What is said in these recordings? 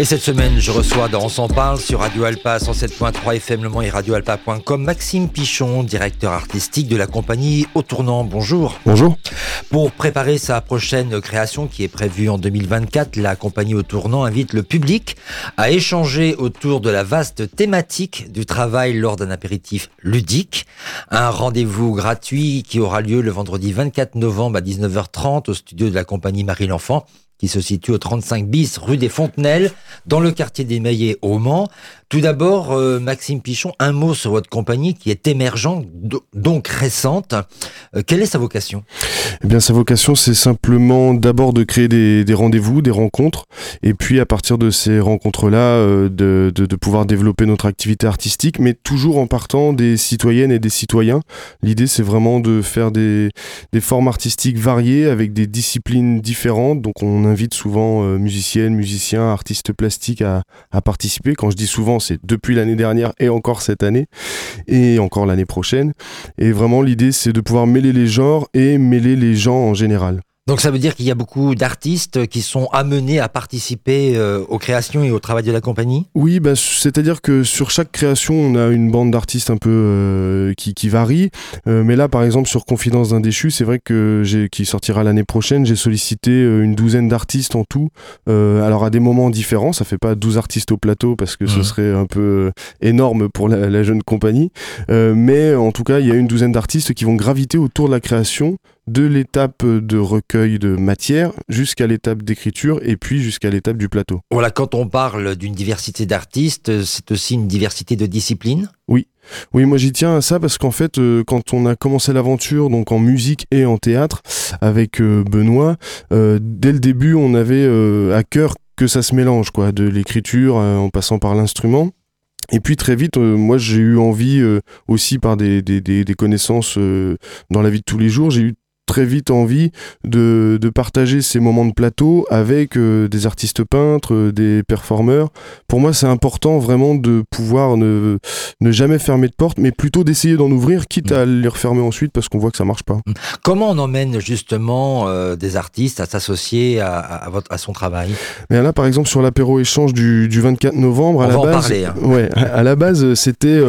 Et cette semaine, je reçois dans On s'en parle sur Radio Alpa 107.3 FM Le Mans et radioalpa.com Maxime Pichon, directeur artistique de la compagnie Au Tournant. Bonjour. Bonjour. Pour préparer sa prochaine création qui est prévue en 2024, la compagnie Au Tournant invite le public à échanger autour de la vaste thématique du travail lors d'un apéritif ludique. Un rendez-vous gratuit qui aura lieu le vendredi 24 novembre à 19h30 au studio de la compagnie Marie l'Enfant qui se situe au 35 bis rue des Fontenelles, dans le quartier des Maillets au Mans. Tout d'abord, euh, Maxime Pichon, un mot sur votre compagnie qui est émergente, do- donc récente. Euh, quelle est sa vocation? Eh bien, sa vocation, c'est simplement d'abord de créer des, rendez-vous, des rencontres, et puis à partir de ces rencontres-là, euh, de, pouvoir développer notre activité artistique, mais toujours en partant des citoyennes et des citoyens. L'idée, c'est vraiment de faire des, formes artistiques variées avec des disciplines différentes. Donc, on invite souvent musiciennes, musiciens, artistes plastiques à participer. Quand je dis souvent, c'est depuis l'année dernière et encore cette année, et encore l'année prochaine. Et vraiment, l'idée, c'est de pouvoir mêler les genres et mêler les gens en général. Donc ça veut dire qu'il y a beaucoup d'artistes qui sont amenés à participer euh, aux créations et au travail de la compagnie? Oui, bah, c'est-à-dire que sur chaque création, on a une bande d'artistes un peu euh, qui, qui varie. Euh, mais là, par exemple, sur Confidence d'un déchu, c'est vrai que qui sortira l'année prochaine, j'ai sollicité une douzaine d'artistes en tout. Alors à des moments différents, ça fait pas 12 artistes au plateau parce que ce Mhm. serait un peu énorme pour la, la jeune compagnie. Mais en tout cas, il y a une douzaine d'artistes qui vont graviter autour de la création de l'étape de recueil de matière jusqu'à l'étape d'écriture et puis jusqu'à l'étape du plateau. Voilà, quand on parle d'une diversité d'artistes, c'est aussi une diversité de disciplines? Oui, moi j'y tiens à ça parce qu'en fait, euh, quand on a commencé l'aventure, donc en musique et en théâtre, avec euh, Benoît, euh, dès le début, on avait à cœur que ça se mélange, quoi, de l'écriture en passant par l'instrument. Et puis très vite, euh, moi j'ai eu envie euh, aussi par des, des, des, des connaissances euh, dans la vie de tous les jours, j'ai eu très vite envie de, de partager ces moments de plateau avec euh, des artistes peintres, euh, des performeurs. Pour moi, c'est important vraiment de pouvoir ne, ne jamais fermer de porte, mais plutôt d'essayer d'en ouvrir, quitte à les refermer ensuite parce qu'on voit que ça marche pas. Comment on emmène justement euh, des artistes à s'associer à, votre, à son travail? Mais là, par exemple, sur l'apéro échange du, du 24 novembre, On à la en base, parler, hein. ouais, à à la base, c'était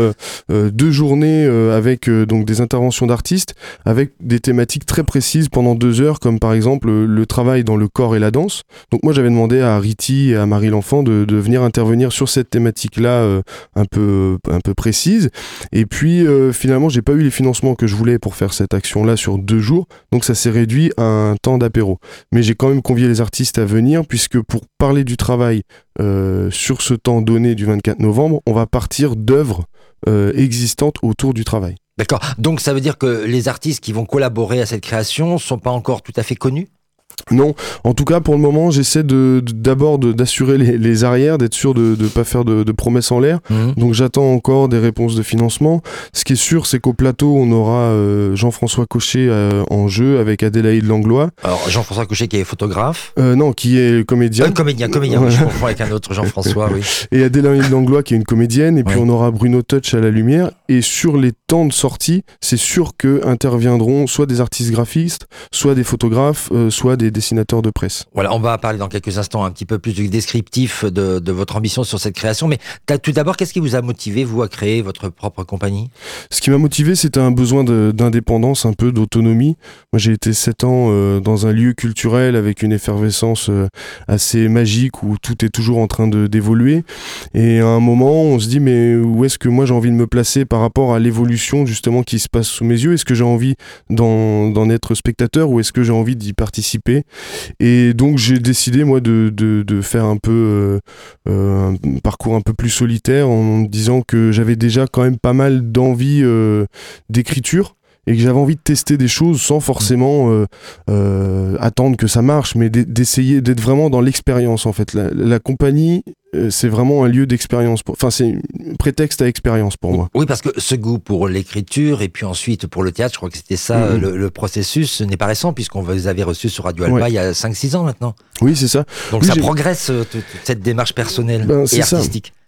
deux journées avec donc des interventions d'artistes avec des thématiques très précises pendant deux heures, comme par exemple euh, le travail dans le corps et la danse. Donc moi, j'avais demandé à Riti et à Marie l'enfant de, venir intervenir sur cette thématique-là euh, un peu un peu précise. Et puis euh, finalement, j'ai pas eu les financements que je voulais pour faire cette action-là sur deux jours, donc ça s'est réduit à un temps d'apéro. Mais j'ai quand même convié les artistes à venir puisque pour parler du travail euh, sur ce temps donné du 24 novembre, on va partir d'œuvres euh, existantes autour du travail. D'accord. Donc ça veut dire que les artistes qui vont collaborer à cette création sont pas encore tout à fait connus? Non, en tout cas pour le moment, j'essaie de d'abord d'assurer les, les arrières, d'être sûr de ne pas faire de, de promesses en l'air. Donc j'attends encore des réponses de financement. Ce qui est sûr, c'est qu'au plateau, on aura euh, Jean-François Cochet euh, en jeu avec Adélaïde Langlois. Alors Jean-François Couchet qui est photographe. Euh, non, qui est comédien. Un comédien, comédien, oui, je confonds avec un autre Jean-François, oui. et Adélaïde Langlois qui est une comédienne et puis Ouais. on aura Bruno Touch à la lumière et sur les temps de sortie c'est sûr que interviendront soit des artistes graphistes soit des photographes soit des dessinateurs de presse. Voilà, on va parler dans quelques instants un petit peu plus du descriptif de, de votre ambition sur cette création. Mais tout d'abord, qu'est-ce qui vous a motivé, vous, à créer votre propre compagnie? Ce qui m'a motivé c'était un besoin d'indépendance un peu d'autonomie. Moi j'ai été sept ans euh, dans un lieu culturel avec une effervescence euh, assez magique où tout est toujours en train d'évoluer. Et à un moment on se dit mais où est-ce que moi j'ai envie de me placer par rapport à l'évolution justement qui se passe sous mes yeux? Est-ce que j'ai envie d'en être spectateur ou est-ce que j'ai envie d'y participer? Et donc j'ai décidé moi de, de, faire un peu euh, euh, un parcours un peu plus solitaire en me disant que j'avais déjà quand même pas mal d'envie euh, d'écriture et que j'avais envie de tester des choses sans forcément euh, euh, attendre que ça marche, mais d'e- d'essayer d'être vraiment dans l'expérience en fait. La, la compagnie, euh, c'est vraiment un lieu d'expérience. Enfin, c'est un prétexte à expérience pour moi. Oui, parce que ce goût pour l'écriture et puis ensuite pour le théâtre, je crois que c'était ça Mhm. le, le processus, ce n'est pas récent puisqu'on vous avait reçu sur Radio Alpa Ouais. il y a 5-6 ans maintenant. Oui, c'est ça. Donc Oui, ça progresse toute- cette démarche personnelle Ben, et ça.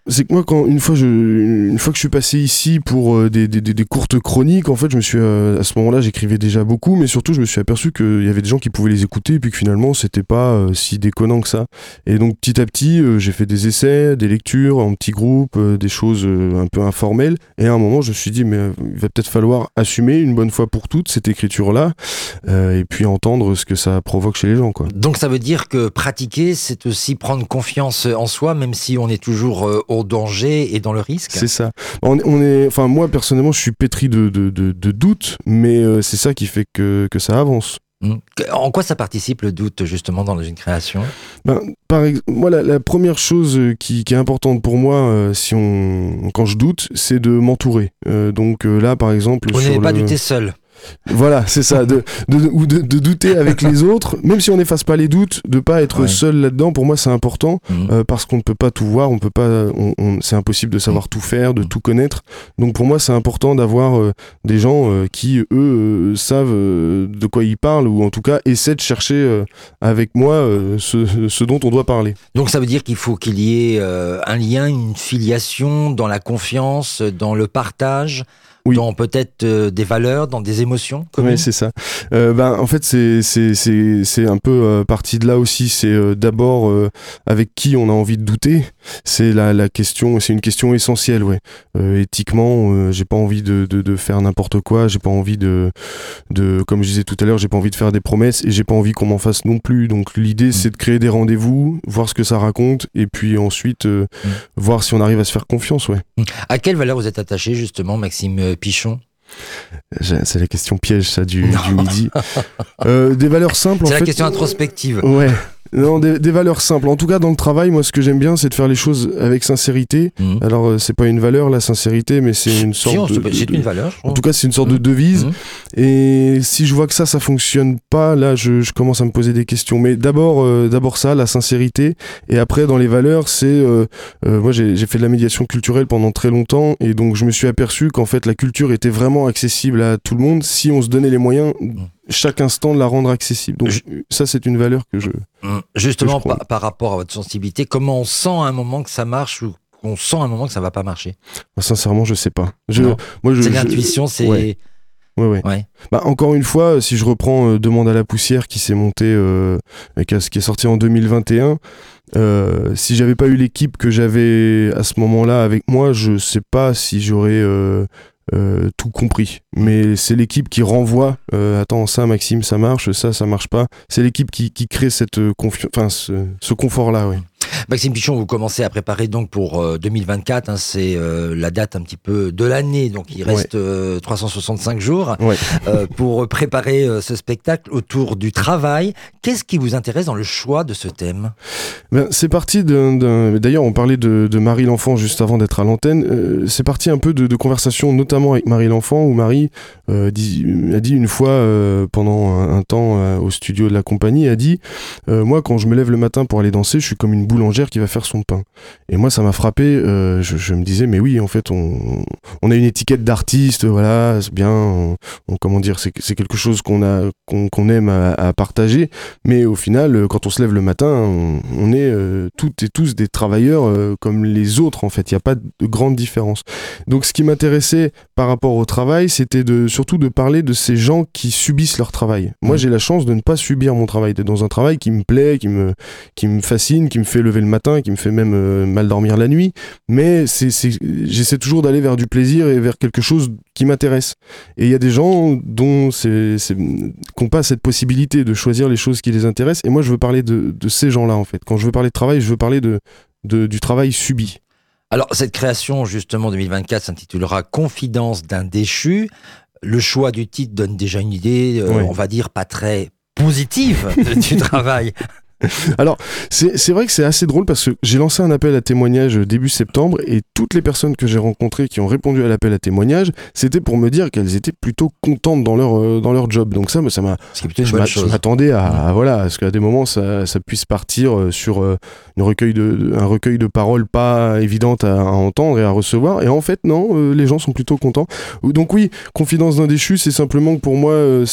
C'est que moi, quand une fois, je, une fois que je suis passé ici pour euh, des, des, des- courtes chroniques, en fait, je me suis euh, à ce moment-là, j'écrivais déjà beaucoup, mais surtout, je me suis aperçu qu'il y avait des gens qui pouvaient les écouter, et puis que finalement, c'était pas euh, si déconnant que ça. Et donc, petit à petit, euh, j'ai fait des essais, des lectures en petits groupes, euh, des choses euh, un peu informelles. Et à un moment, je me suis dit, mais euh, il va peut-être falloir assumer une bonne fois pour toutes cette écriture-là, euh, et puis entendre ce que ça provoque chez les gens, quoi. Donc ça veut dire que pratiquer, c'est aussi prendre confiance en soi, même si on est toujours euh, au danger et dans le risque. C'est ça. On, on est, enfin moi personnellement, je suis pétri de, de, de, de doutes, mais euh, c'est ça qui fait que, que ça avance. Mm. En quoi ça participe le doute justement dans une création? Ben, par ex- moi, la, la première chose euh, qui, qui est importante pour moi, euh, si on, quand je doute, c'est de m'entourer. Euh, donc euh, là, par exemple, Vous n'avez pas douté seul. Voilà, c'est ça, de, de, ou de, de douter avec les autres, même si on n'efface pas les doutes, de pas être Ouais. seul là-dedans. Pour moi, c'est important. Mm. Euh, parce qu'on ne peut pas tout voir, on peut pas, on, on- c'est impossible de savoir tout faire, de Mm. tout connaître. Donc pour moi, c'est important d'avoir euh, des gens euh, qui eux savent de quoi ils parlent ou en tout cas essaient de chercher avec moi ce, ce dont on doit parler. Donc ça veut dire qu'il faut qu'il y ait un lien, une filiation dans la confiance, dans le partage, Oui. dans peut-être euh, des valeurs, dans des émotions. Oui, c'est ça. Euh, ben, en fait, c'est c'est c'est c'est un peu euh, parti de là aussi. C'est euh, d'abord euh, avec qui on a envie de douter. C'est la la question. C'est une question essentielle, ouais. Euh, éthiquement, euh, j'ai pas envie de de, de faire n'importe quoi. J'ai pas envie de de comme je disais tout à l'heure, j'ai pas envie de faire des promesses et j'ai pas envie qu'on m'en fasse non plus. Donc l'idée, c'est de créer des rendez-vous, voir ce que ça raconte et puis ensuite euh, Mm. voir si on arrive à se faire confiance, ouais. À quelle valeur vous êtes attaché justement, Maxime Pichon J'ai- C'est la question piège, ça, du, du midi. Euh, des valeurs simples, en C'est la question introspective. Ouais. Non, des, des valeurs simples. En tout cas, dans le travail, moi, ce que j'aime bien, c'est de faire les choses avec sincérité. Mm. Alors, euh, c'est pas une valeur, la sincérité, mais c'est une Si, sorte se- de. c'est une valeur. En tout cas, c'est une sorte de Mm. devise. Mm. Et si je vois que ça, ça fonctionne pas, là, je, je commence à me poser des questions. Mais d'abord, euh, d'abord ça, la sincérité. Et après, dans les valeurs, c'est, euh, euh, moi, j'ai fait de la médiation culturelle pendant très longtemps, et donc je me suis aperçu qu'en fait, la culture était vraiment accessible à tout le monde si on se donnait les moyens chaque instant de la rendre accessible. Donc Je- ça, c'est une valeur que je. Mm. Justement, que je prends. par, par rapport à votre sensibilité, comment on sent à un moment que ça marche ou qu'on sent à un moment que ça va pas marcher? Sincèrement, je sais pas. Je, Non. moi, je, C'est l'intuition, c'est. ouais. Ouais, ouais. Ouais. Bah, encore une fois, si je reprends euh, Demande à la poussière qui s'est monté, euh, et qui, est sorti en 2021, euh, si j'avais pas eu l'équipe que j'avais à ce moment-là avec moi, je sais pas si j'aurais euh, euh, tout compris. Mais c'est l'équipe qui renvoie. euh, attends, ça, Maxime, ça marche, ça, ça marche pas. C'est l'équipe qui, qui crée cette confiance, enfin, ce, ce confort-là, oui. Maxime Pichon, vous commencez à préparer donc pour euh, 2024. hein, c'est euh, la date un petit peu de l'année, donc il reste euh, 365 jours Ouais. euh, pour préparer euh, ce spectacle autour du travail. Qu'est-ce qui vous intéresse dans le choix de ce thème? Ben, c'est parti d'un. D'ailleurs, on parlait de, de Marie l'enfant juste avant d'être à l'antenne. Euh, c'est parti un peu de, de conversation, notamment avec Marie l'enfant, où Marie euh, dit- a dit une fois euh, pendant un, un temps euh, au studio de la compagnie, a dit euh, moi quand je me lève le matin pour aller danser, je suis comme une boulangère qui va faire son pain. Et moi, ça m'a frappé. euh, je, je me disais mais oui, en fait, on, on a une étiquette d'artiste, voilà, c'est bien. On, on- comment dire, c'est c'est quelque chose qu'on a qu'on qu'on aime à, à partager. Mais au final, euh, quand on se lève le matin, on, on est euh, toutes et tous des travailleurs euh, comme les autres, en fait. Il n'y a pas de grande différence. Donc, ce qui m'intéressait par rapport au travail, c'était de, surtout de parler de ces gens qui subissent leur travail. Moi, Mhm. j'ai la chance de ne pas subir mon travail, d'être dans un travail qui me plaît, qui me, qui me fascine, qui me fait lever le matin, qui me fait même euh, mal dormir la nuit. Mais c'est, j'essaie toujours d'aller vers du plaisir et vers quelque chose qui m'intéresse. Et il y a des gens dont c'est, c'est, qui n'ont pas cette possibilité de choisir les choses qui les intéressent. Et moi, je veux parler de, de ces gens-là, en fait. Quand je veux parler de travail, je veux parler de, de- du travail subi. Alors, cette création, justement, 2024 s'intitulera Confidence d'un déchu. Le choix du titre donne déjà une idée, euh, on va dire, pas très positive du travail. C'est c'est vrai que c'est assez drôle parce que j'ai lancé un appel à témoignage début septembre et toutes les personnes que j'ai rencontrées qui ont répondu à l'appel à témoignage, c'était pour me dire qu'elles étaient plutôt contentes dans leur, euh, dans leur job. Donc ça, ça m'a je m'attendais à, à- voilà à ce qu'à des moments ça, ça puisse partir euh, sur euh, une recueil de, un recueil de paroles pas évidentes à, à entendre et à recevoir. Et en fait non les gens sont plutôt contents. Donc oui confidence d'un déchu c'est simplement que pour moi le,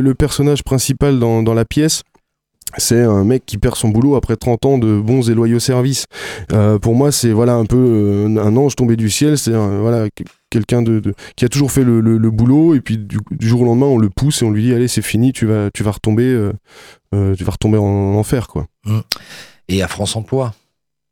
le personnage principal dans, dans la pièce c'est un mec qui perd son boulot après 30 ans de bons et loyaux services. Euh, pour moi, c'est voilà un peu euh, un ange tombé du ciel. C'est voilà quelqu'un de, qui a toujours fait le, boulot et puis du, jour au lendemain, on le pousse et on lui dit allez c'est fini, tu vas tu vas retomber euh, tu vas retomber en, en enfer quoi. Et à France Emploi.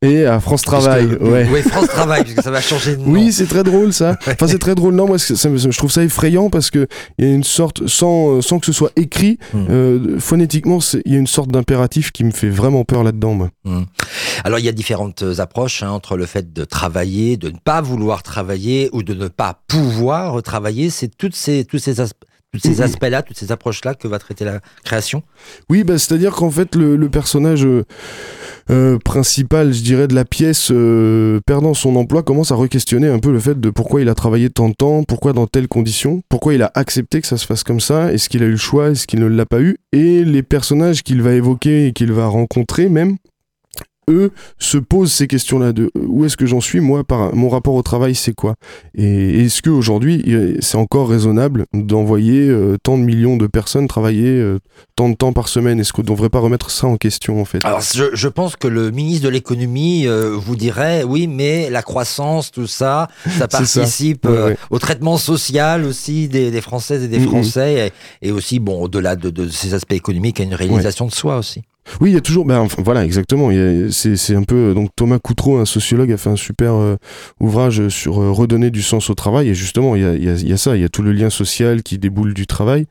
Et à France Travail, ouais. Oui, France Travail, puisque ça va changer de nom. Oui, c'est très drôle ça. Enfin, c'est très drôle. Non, moi, ça je trouve ça effrayant parce que il y a une sorte, sans, euh, sans que ce soit écrit, Mm. euh, phonétiquement, il y a une sorte d'impératif qui me fait vraiment peur là-dedans. moi. Alors il y a différentes approches hein, entre le fait de travailler, de ne pas vouloir travailler ou de ne pas pouvoir travailler. C'est toutes ces, tous ces, aspe- tous ces aspects-là, toutes ces approches-là que va traiter la création. Oui, bah, c'est-à-dire qu'en fait, le, le personnage euh, euh, principal, je dirais, de la pièce, euh, perdant son emploi, commence à re-questionner un peu le fait de pourquoi il a travaillé tant de temps, pourquoi dans telles conditions, pourquoi il a accepté que ça se fasse comme ça, est-ce qu'il a eu le choix, est-ce qu'il ne l'a pas eu, et les personnages qu'il va évoquer et qu'il va rencontrer même, eux, se posent ces questions-là de euh, où est-ce que j'en suis, moi, par mon rapport au travail, c'est quoi? Et est-ce qu'aujourd'hui, il- c'est encore raisonnable d'envoyer euh, tant de millions de personnes travailler euh, tant de temps par semaine? Est-ce qu'on ne devrait pas remettre ça en question, en fait? Alors je, je pense que le ministre de l'économie euh, vous dirait oui, mais la croissance, tout ça, ça participe Ouais, ouais. au traitement social aussi des, des Françaises et des Mhm. Français, et, et aussi bon au-delà de, de ces aspects économiques, à une réalisation de soi aussi. Oui, il y a toujours. Ben, enfin, voilà, exactement. C'est un peu. Donc Thomas Coutreau, un sociologue, a fait un super euh, ouvrage sur euh, redonner du sens au travail. Et justement, il y a, y a- y a ça. Il y a tout le lien social qui déboule du travail.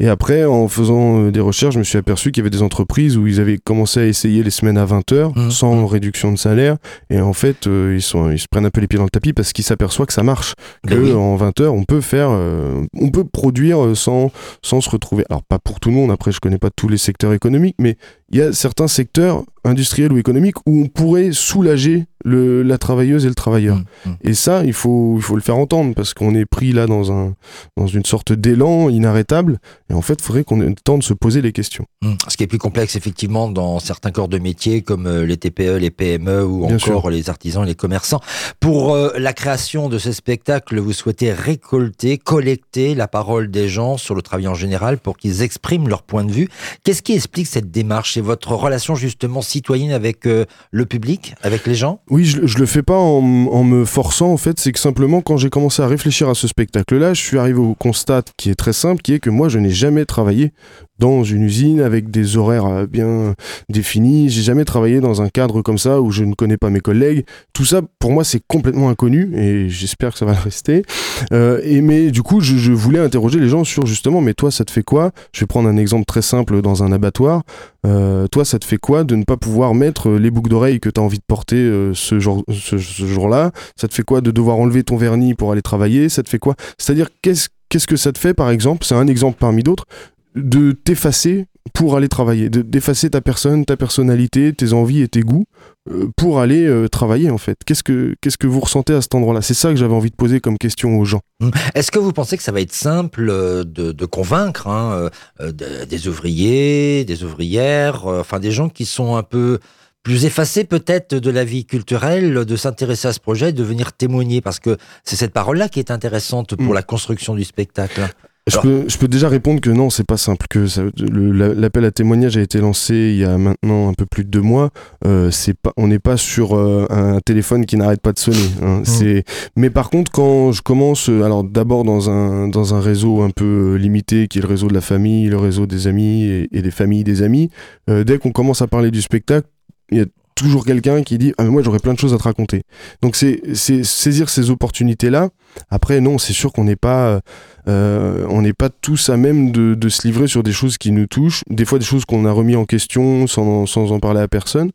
Et après, en faisant euh, des recherches, je me suis aperçu qu'il y avait des entreprises où ils avaient commencé à essayer les semaines à 20 heures sans réduction de salaire. Et en fait, euh, ils, sont, ils se prennent un peu les pieds dans le tapis parce qu'ils s'aperçoivent que ça marche. Que Ben oui. en 20 heures, on peut faire, euh, on peut produire sans, sans se retrouver. Alors pas pour tout le monde. Après, je connais pas tous les secteurs économiques, mais il y a certains secteurs industriels ou économiques où on pourrait soulager le, la travailleuse et le travailleur. Mm, mm. Et ça, il faut, il faut le faire entendre parce qu'on est pris là dans, un, dans une sorte d'élan inarrêtable. Et en fait, il faudrait qu'on ait le temps de se poser les questions. Mm. Ce qui est plus complexe effectivement dans certains corps de métier comme euh, les TPE, les PME ou Bien encore les artisans, les commerçants. Pour euh, la création de ce spectacle, vous souhaitez récolter, collecter la parole des gens sur le travail en général pour qu'ils expriment leur point de vue. Qu'est-ce qui explique cette démarche C'est votre relation justement citoyenne avec euh, le public, avec les gens? Oui, je, je le fais pas en, en me forçant, en fait, c'est que simplement quand j'ai commencé à réfléchir à ce spectacle-là, je suis arrivé au constat qui est très simple, qui est que moi, je n'ai jamais travaillé dans une usine avec des horaires euh, bien définis, j'ai jamais travaillé dans un cadre comme ça où je ne connais pas mes collègues. Tout ça, pour moi, c'est complètement inconnu et j'espère que ça va le rester. Euh, et mais du coup, je, voulais interroger les gens sur justement, mais toi, ça te fait quoi? Je vais prendre un exemple très simple dans un abattoir. Euh, toi, ça te fait quoi de ne pas pouvoir mettre les boucles d'oreilles que tu as envie de porter ce, jour, ce jour-là? Ça te fait quoi de devoir enlever ton vernis pour aller travailler? Ça te fait quoi? C'est-à-dire, qu'est-ce qu'est-ce que ça te fait, par exemple? C'est un exemple parmi d'autres de t'effacer pour aller travailler, de d'effacer ta personne, ta personnalité, tes envies et tes goûts euh, pour aller euh, travailler en fait. Qu'est-ce que qu'est-ce que vous ressentez à cet endroit-là? C'est ça que j'avais envie de poser comme question aux gens. Est-ce que vous pensez que ça va être simple euh, de, de convaincre hein, euh, de- des ouvriers, des ouvrières, enfin des gens qui sont un peu plus effacés peut-être de la vie culturelle, de s'intéresser à ce projet, de venir témoigner? Parce que c'est cette parole-là qui est intéressante pour Mm. la construction du spectacle. Je peux, je peux déjà répondre que non, c'est pas simple. Que l'appel à témoignage a été lancé il y a maintenant un peu plus de deux mois. Euh, c'est pas, on n'est pas sur euh, un téléphone qui n'arrête pas de sonner. hein. C'est, mais par contre, quand je commence, euh, alors d'abord dans un dans un réseau un peu euh, limité, qui est le réseau de la famille, le réseau des amis et, et des familles des amis, euh, dès qu'on commence à parler du spectacle, il y a toujours quelqu'un qui dit ah mais moi j'aurais plein de choses à te raconter. Donc c'est c'est saisir ces opportunités là. Après non, c'est sûr qu'on n'est pas euh, on n'est pas tous à même de, de se livrer sur des choses qui nous touchent, des fois des choses qu'on a remis en question sans, sans en parler à personne,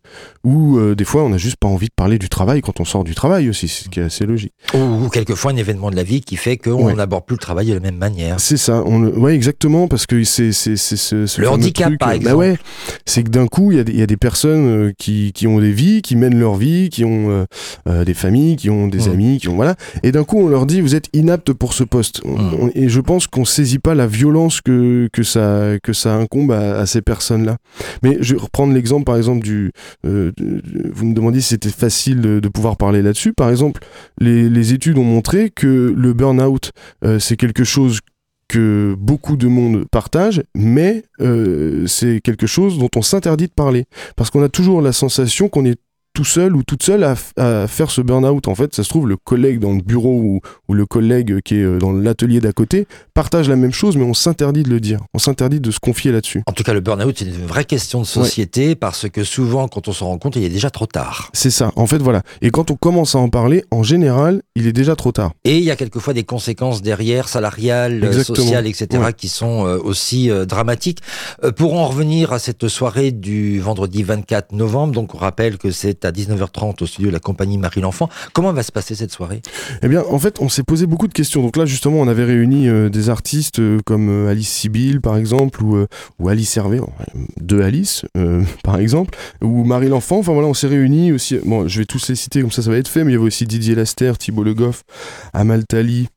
ou euh, des fois on n'a juste pas envie de parler du travail quand on sort du travail aussi, ce qui est assez logique. Ou, ou quelquefois un événement de la vie qui fait qu'on Ouais. n'aborde plus le travail de la même manière. C'est ça, on ouais exactement, parce que c'est c'est ce, Le handicap, truc, par euh, exemple. Bah ouais, c'est que d'un coup il y, a des- il y a des personnes qui, qui ont des vies, qui mènent leur vie, qui ont euh, des familles, qui ont des Mm. amis, qui ont voilà, et d'un coup on leur dit vous êtes inapte pour ce poste. Mm. on- et je pense qu'on saisit pas la violence que que ça que ça incombe à, à ces personnes-là. Mais je vais reprendre l'exemple par exemple du, euh, vous me demandiez si c'était facile de, de pouvoir parler là-dessus. Par exemple, les, les études ont montré que le burn-out euh, c'est quelque chose que beaucoup de monde partage, mais euh, c'est quelque chose dont on s'interdit de parler. Parce qu'on a toujours la sensation qu'on est tout seul ou toute seule à, à faire ce burn-out. En fait, ça se trouve, le collègue dans le bureau ou, ou le collègue qui est euh, dans l'atelier d'à côté partage la même chose, mais on s'interdit de le dire. On s'interdit de se confier là-dessus. En tout cas, le burn-out, c'est une vraie question de société parce que souvent, quand on s'en rend compte, il est déjà trop tard. C'est ça, en fait, voilà. Et quand on commence à en parler, en général, il est déjà trop tard. Et il y a quelquefois des conséquences derrière, salariales, euh, Exactement. sociales, etc., Ouais. qui sont euh, aussi dramatiques. Pour en revenir à cette soirée du vendredi 24 novembre, donc on rappelle que c'est à 19h30 au studio de la compagnie Marie l'Enfant. Comment va se passer cette soirée? Eh bien, en fait, on s'est posé beaucoup de questions. Donc là, justement, on avait réuni euh, des artistes euh, comme euh, Alice Sibyl, par exemple, ou, Alice Hervé, deux Alice, par exemple, ou Marie l'Enfant. Enfin voilà, on s'est réunis aussi. Bon, je vais tous les citer, comme ça, ça va être fait, mais il y avait aussi Didier Laster, Thibault Le Goff, Amal Tali.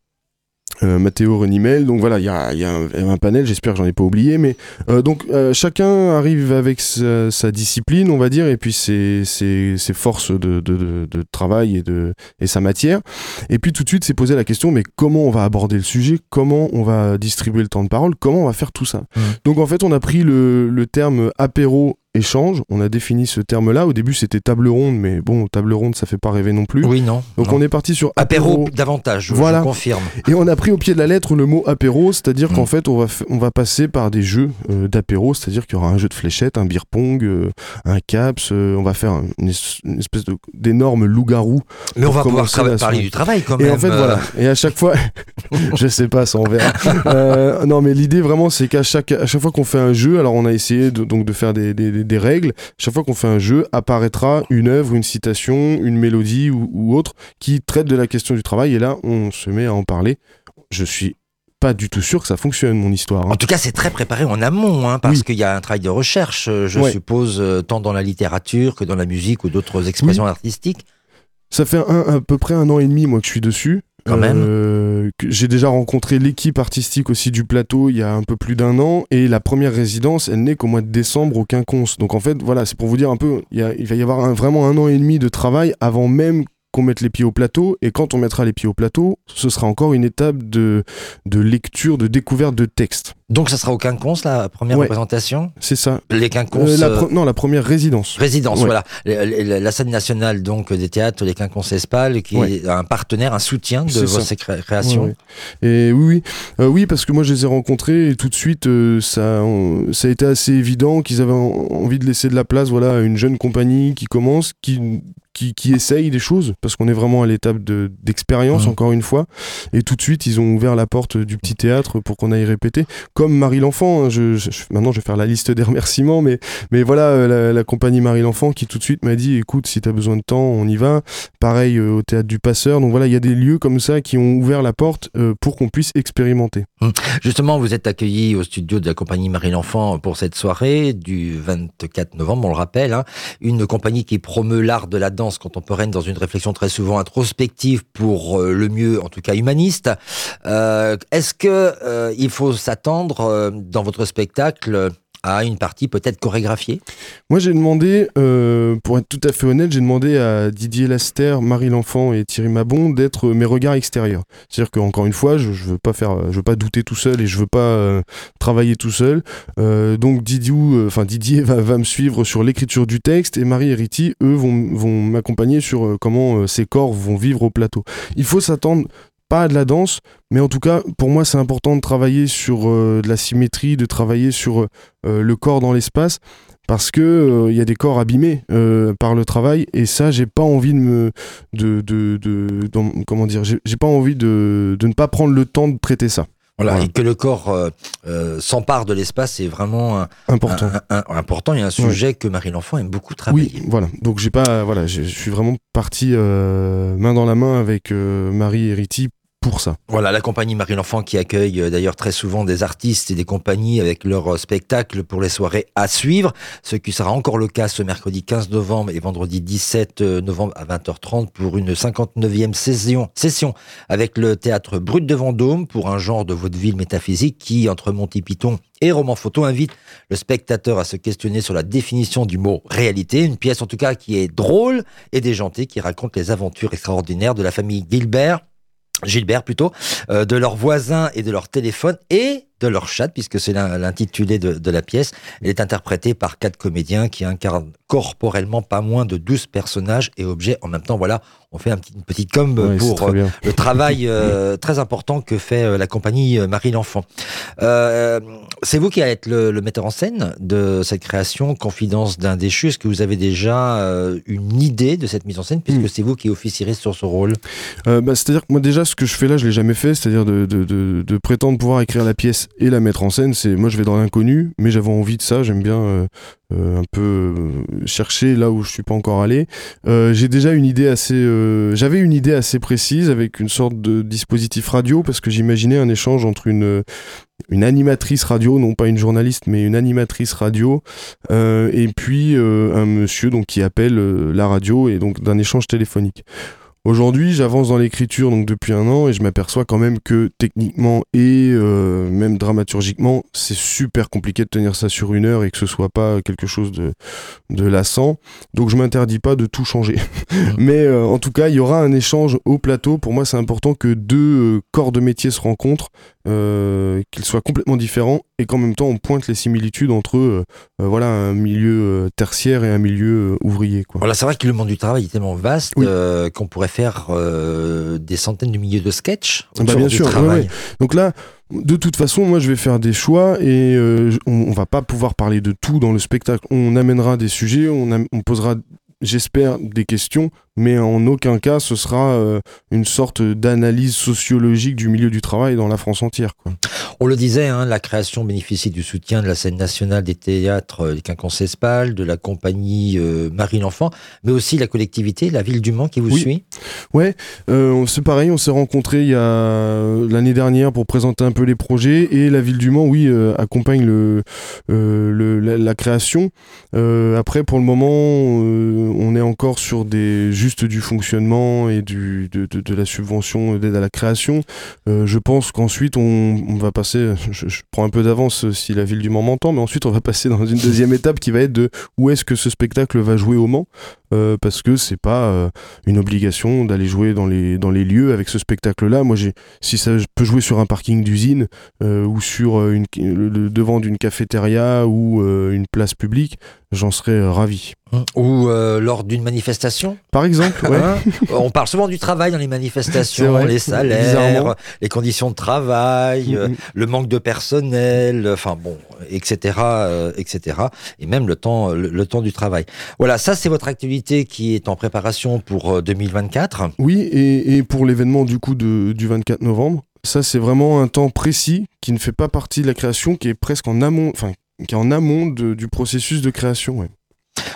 Euh, Matteo Renimel, donc voilà, il y a, y a un, un panel, j'espère que j'en ai pas oublié, mais euh, donc euh, chacun arrive avec sa, sa discipline, on va dire, et puis ses, ses, ses forces de, de, de, de travail et, de, et sa matière. Et puis tout de suite, s'est posé la question, mais comment on va aborder le sujet? Comment on va distribuer le temps de parole? Comment on va faire tout ça? Mhm. Donc en fait, on a pris le, le terme apéro échange, on a défini ce terme-là. Au début, c'était table ronde, mais bon, table ronde, ça fait pas rêver non plus. Oui, non. Donc non. on est parti sur Apéro davantage, je, Voilà. je confirme. et on a pris au pied de la lettre le mot apéro, c'est-à-dire Mm. qu'en fait, on va, on va passer par des jeux euh, d'apéro, c'est-à-dire qu'il y aura un jeu de fléchettes, un beer pong, euh, un caps, euh, on va faire un- une, es- une espèce d'énorme loup-garou. Mais on va pouvoir parler du travail quand Et même. en fait, voilà. Et à chaque fois, je sais pas, ça on verra. Non, mais l'idée vraiment, c'est qu'à chaque, à chaque fois qu'on fait un jeu, alors on a essayé de, donc de faire des, des, des- des règles. Chaque fois qu'on fait un jeu, apparaîtra une œuvre, une citation, une mélodie ou, ou autre qui traite de la question du travail. Et là, on se met à en parler. Je suis pas du tout sûr que ça fonctionne, mon histoire. hein. En tout cas, c'est très préparé en amont, hein, parce Oui. qu'il y a un travail de recherche, euh, je Ouais. suppose, euh, tant dans la littérature que dans la musique ou d'autres expressions artistiques. Ça fait un, à peu près un an et demi, moi, que je suis dessus. Quand même. Euh, J'ai déjà rencontré l'équipe artistique aussi du plateau il y a un peu plus d'un an. Et la première résidence, elle n'est qu'au mois de décembre au Quinconce. Donc en fait, voilà, c'est pour vous dire un peu, il, va y avoir vraiment un an et demi de travail avant même qu'on mette les pieds au plateau. Et quand on mettra les pieds au plateau, ce sera encore une étape de, de lecture, de découverte de texte. Donc, ça sera au Quinconce, la première Ouais. représentation C'est ça. Les Euh, Quinconces. la euh, pre- Non, la première résidence. Résidence, Ouais. voilà. La, scène nationale donc des théâtres, les Quinconces Espal, qui Ouais. est un partenaire, un soutien de vos créations. Et oui, oui, Euh, oui, parce que moi je les ai rencontrés et tout de suite euh, ça, on- ça a été assez évident qu'ils avaient en- envie de laisser de la place, voilà, à une jeune compagnie qui commence, qui qui, qui essaye des choses, parce qu'on est vraiment à l'étape de- d'expérience, encore une fois. Et tout de suite, ils ont ouvert la porte du petit théâtre pour qu'on aille répéter. Comme Marie l'Enfant, hein, je, je- maintenant je vais faire la liste des remerciements, mais, mais voilà, euh, la, la compagnie Marie l'Enfant qui tout de suite m'a dit écoute, si tu as besoin de temps, on y va. Pareil euh, au théâtre du Passeur. Donc voilà, il y a des lieux comme ça qui ont ouvert la porte euh, pour qu'on puisse expérimenter. Justement, vous êtes accueilli au studio de la compagnie Marie l'Enfant pour cette soirée du 24 novembre, on le rappelle. hein. une compagnie qui promeut l'art de la danse contemporaine dans une réflexion très souvent introspective pour euh, le mieux, en tout cas humaniste. Euh, Est-ce que euh, il faut s'attendre dans votre spectacle à une partie peut-être chorégraphiée Moi, j'ai demandé, euh, pour être tout à fait honnête, j'ai demandé à Didier Laster, Marie l'Enfant et Thierry Mabon d'être mes regards extérieurs. C'est-à-dire qu'encore une fois, je, je veux pas veux pas douter tout seul et je veux pas euh, travailler tout seul. Euh, donc Didier va, me suivre sur l'écriture du texte et Marie et Riti, eux, vont, m'accompagner sur comment ces corps vont vivre au plateau. Il faut s'attendre pas de la danse, mais en tout cas, pour moi, c'est important de travailler sur euh, de la symétrie, de travailler sur euh, le corps dans l'espace, parce que euh, il y a des corps abîmés euh, par le travail, et ça, j'ai pas envie de me, de, de, comment dire, j'ai pas envie de, de ne pas prendre le temps de traiter ça. voilà, et que le corps euh, euh, s'empare de l'espace, c'est vraiment un- Important. un- un- un- important et un sujet que Marie l'Enfant aime beaucoup travailler. Oui, voilà. Donc j'ai pas, voilà, je suis vraiment parti euh, main dans la main avec euh, Marie et Riti pour ça. Voilà, la compagnie Marie l'Enfant qui accueille euh, d'ailleurs très souvent des artistes et des compagnies avec leurs euh, spectacles pour les soirées à suivre, ce qui sera encore le cas ce mercredi 15 novembre et vendredi 17 novembre à 20h30 pour une 59e session, session avec le théâtre Brut de Vendôme pour un genre de vaudeville métaphysique qui, entre Monty Python et roman photo, invite le spectateur à se questionner sur la définition du mot réalité, une pièce en tout cas qui est drôle et déjantée, qui raconte les aventures extraordinaires de la famille Gilbert Gilbert plutôt, euh, de leurs voisins et de leur téléphone et de leur chat, puisque c'est l'in- l'intitulé de, de la pièce. Elle est interprétée par quatre comédiens qui incarnent corporellement pas moins de 12 personnages et objets en même temps. Voilà, on fait un petit, une petite com pour euh, le travail euh, très important que fait euh, la compagnie Marie l'Enfant. C'est vous qui allez être le, le metteur en scène de cette création Confidence d'un déchu. Est-ce que vous avez déjà une idée de cette mise en scène, puisque Mm. c'est vous qui officierez sur ce rôle? Bah, C'est-à-dire que moi déjà ce que je fais là je l'ai jamais fait, c'est-à-dire de, de, de, de prétendre pouvoir écrire la pièce et la mettre en scène. C'est moi je vais dans l'inconnu, mais j'avais envie de ça. J'aime bien euh, euh, un peu euh, chercher là où je suis pas encore allé. J'ai déjà une idée assez, j'avais une idée assez précise avec une sorte de dispositif radio parce que j'imaginais un échange entre une une animatrice radio, non pas une journaliste, mais une animatrice radio, et puis un monsieur donc qui appelle la radio et donc d'un échange téléphonique. Aujourd'hui, j'avance dans l'écriture donc depuis un an et je m'aperçois quand même que techniquement et euh, même dramaturgiquement, c'est super compliqué de tenir ça sur une heure et que ce soit pas quelque chose de, de lassant. Donc je m'interdis pas de tout changer. Mais euh, en tout cas, il y aura un échange au plateau. Pour moi, c'est important que deux euh, corps de métier se rencontrent, euh, qu'ils soient complètement différents et qu'en même temps on pointe les similitudes entre euh, voilà un milieu euh, tertiaire et un milieu ouvrier. Quoi. Voilà, c'est vrai que le monde du travail est tellement vaste Oui. qu'on pourrait faire des centaines de milliers de sketchs Bah, autour bien du sûr, travail. ouais. Donc là, de toute façon, moi je vais faire des choix et euh, on, on va pas pouvoir parler de tout dans le spectacle. On amènera des sujets, on, am- on posera, j'espère, des questions, mais en aucun cas ce sera euh, une sorte d'analyse sociologique du milieu du travail dans la France entière. Quoi. On le disait, hein, la création bénéficie du soutien de la scène nationale des théâtres euh, des de la compagnie euh, Marie l'Enfant, mais aussi la collectivité, la ville du Mans qui vous Oui. suit. Euh, on- c'est pareil, on s'est rencontrés il y a euh, l'année dernière pour présenter un peu les projets et la ville du Mans, oui, euh, accompagne le, euh, le- la, la création. Euh, après, pour le moment, euh, on est encore sur des juste du fonctionnement et de, la subvention d'aide à la création. Euh, je pense qu'ensuite, on, va passer, je, prends un peu d'avance si la ville du Mans m'entend, mais ensuite, on va passer dans une deuxième étape qui va être de où est-ce que ce spectacle va jouer au Mans. Euh, parce que c'est pas euh, une obligation d'aller jouer dans les, dans les lieux avec ce spectacle-là. Moi, j'ai, si ça je peux jouer sur un parking d'usine ou sur une, devant d'une cafétéria ou une place publique, j'en serais euh, ravi. Ou euh, lors d'une manifestation. Par exemple, ouais. Hein on parle souvent du travail dans les manifestations, vrai, les salaires, les conditions de travail, euh, Mhm. le manque de personnel, enfin bon, etc., euh, etc. Et même le temps, le, le temps du travail. Voilà, ça c'est votre activité qui est en préparation pour euh, 2024. Oui, et, et pour l'événement du coup de, du 24 novembre, ça c'est vraiment un temps précis qui ne fait pas partie de la création, qui est presque en amont, enfin qui est en amont de- du processus de création. ouais.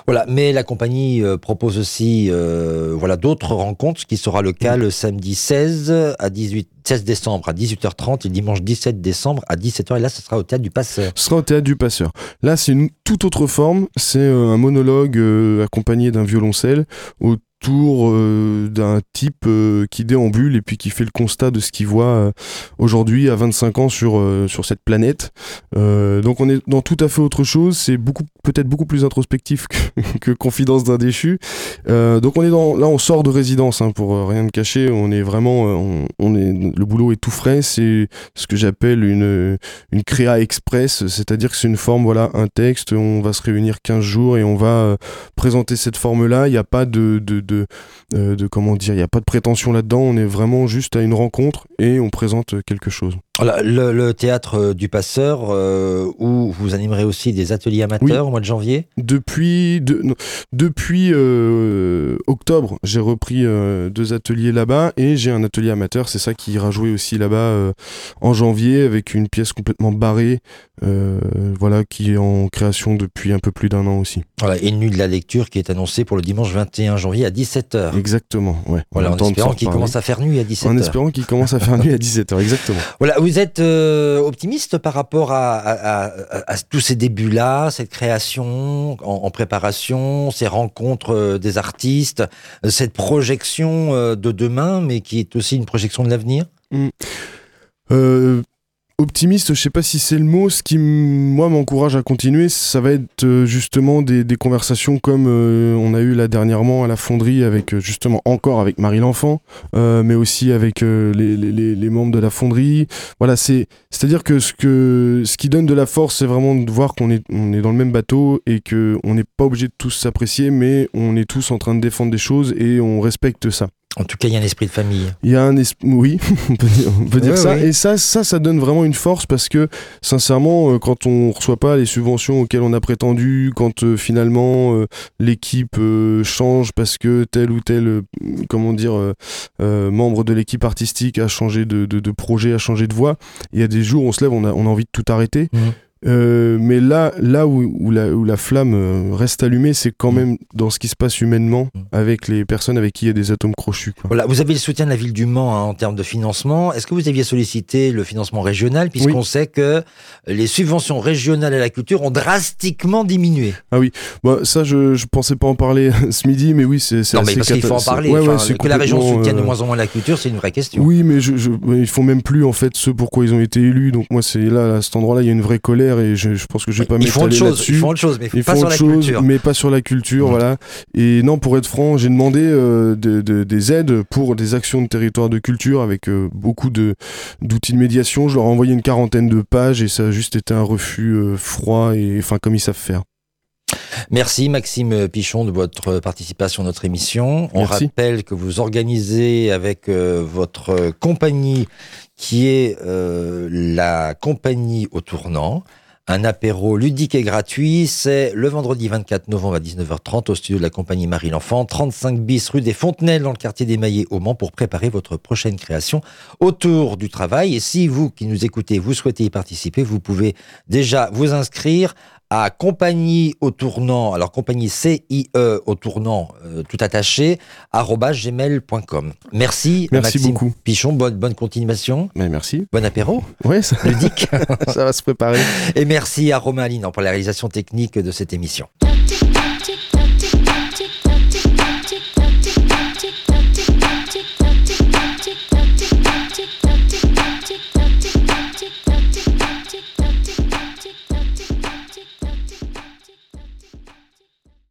Voilà, mais la compagnie euh, propose aussi euh, voilà d'autres rencontres, ce qui sera le cas le samedi 16 à 18 16 décembre à 18h30 et dimanche 17 décembre à 17h et là ce sera au théâtre du Passeur. Ce sera au théâtre du Passeur. Là, c'est une toute autre forme. C'est euh, un monologue euh, accompagné d'un violoncelle euh, d'un type euh, qui déambule et puis qui fait le constat de ce qu'il voit euh, aujourd'hui à 25 ans sur, sur cette planète. Donc on est dans tout à fait autre chose. C'est beaucoup peut-être beaucoup plus introspectif que, que Confidence d'un déchu. Euh, donc on est dans là on sort de résidence hein, pour euh, rien de cacher. On est vraiment euh, on, on est le boulot est tout frais. C'est ce que j'appelle une une créa express, c'est-à-dire que c'est une forme, voilà, un texte, on va se réunir 15 jours et on va euh, présenter cette forme-là. Il n'y a pas de, de, de, euh, de comment dire, il n'y a pas de prétention là-dedans. On est vraiment juste à une rencontre et on présente quelque chose. Voilà, le, le théâtre euh, du Passeur euh, où vous animerez aussi des ateliers amateurs au mois de janvier? Depuis, de- non, depuis euh, octobre, j'ai repris euh, deux ateliers là-bas et j'ai un atelier amateur. C'est ça qui ira jouer aussi là-bas en janvier avec une pièce complètement barrée, voilà, qui est en création depuis un peu plus d'un an aussi. Voilà, et une nuit de la lecture qui est annoncée pour le dimanche 21 janvier à 17h. Exactement, ouais. Voilà, en espérant qu'il commence à faire nuit à 17h. En espérant qu'il commence à faire nuit à 17h, exactement. Voilà, vous êtes euh, optimiste par rapport à, à- à- à- à tous ces débuts-là, cette création en, en préparation, ces rencontres euh, des artistes, euh, cette projection de demain, mais qui est aussi une projection de l'avenir? Euh, optimiste, je sais pas si c'est le mot. Ce qui, moi, m'encourage à continuer, ça va être euh, justement des, conversations comme euh, on a eu là dernièrement à la fonderie avec euh, justement encore avec Marie L'Enfant, mais aussi avec les, les, membres de la fonderie. Voilà, c'est c'est-à-dire que ce que ce qui donne de la force, c'est vraiment de voir qu'on est on est dans le même bateau et que on n'est pas obligé de tous s'apprécier, mais on est tous en train de défendre des choses et on respecte ça. En tout cas, il y a un esprit de famille. Il y a un esprit, oui, on peut dire, on peut dire Ouais, ça. ouais. Et ça, ça, ça donne vraiment une force parce que, sincèrement, euh, quand on reçoit pas les subventions auxquelles on a prétendu, quand euh, finalement euh, l'équipe euh, change parce que tel ou tel, comment dire, membre de l'équipe artistique a changé de, de, de projet, a changé de voix, il y a des jours où on se lève, on a, on a envie de tout arrêter. Mhm. Euh, mais là, là où, où, la, où la flamme euh, reste allumée, c'est quand Mhm. même dans ce qui se passe humainement Mhm. avec les personnes avec qui il y a des atomes crochus. Quoi. Voilà, vous avez le soutien de la ville du Mans hein, en termes de financement. Est-ce que vous aviez sollicité le financement régional puisqu'on sait que les subventions régionales à la culture ont drastiquement diminué? Bah, ça, je, je pensais pas en parler ce midi, mais oui, c'est Non, mais parce qu'il faut en parler. c'est- ouais, Enfin, ouais, que la région soutienne de euh, moins en moins la culture, c'est une vraie question. Oui, mais je, je, mais ils font même plus en fait ce pourquoi ils ont été élus. Donc moi, c'est là, à cet endroit-là, il y a une vraie colère et je, je pense que je vais pas m'étaler là-dessus. ils font autre chose, mais pas sur la culture. mais pas sur la culture, voilà. Et non, pour être franc, j'ai demandé euh, de- de- des aides pour des actions de territoire de culture avec euh, beaucoup de d'outils de médiation. Je leur ai envoyé une quarantaine de pages et ça a juste été un refus euh, froid et enfin comme ils savent faire. Merci Maxime Pichon de votre participation à notre émission. On Merci. rappelle que vous organisez avec euh, votre compagnie qui est euh, la compagnie au tournant un apéro ludique et gratuit. C'est le vendredi 24 novembre à 19h30 au studio de la compagnie Marie L'Enfant, 35 bis rue des Fontenelles dans le quartier des Maillets au Mans pour préparer votre prochaine création autour du travail. Et si vous qui nous écoutez, vous souhaitez y participer, vous pouvez déjà vous inscrire compagnie au tournant, alors compagnie C-I-E au tournant, tout attaché, gmail.com. Merci, merci Maxime beaucoup. Pichon, bonne, bonne continuation. Mais merci. Bon apéro. Oui, ça... ludique. ça va se préparer. Et merci à Romain Alinan pour la réalisation technique de cette émission.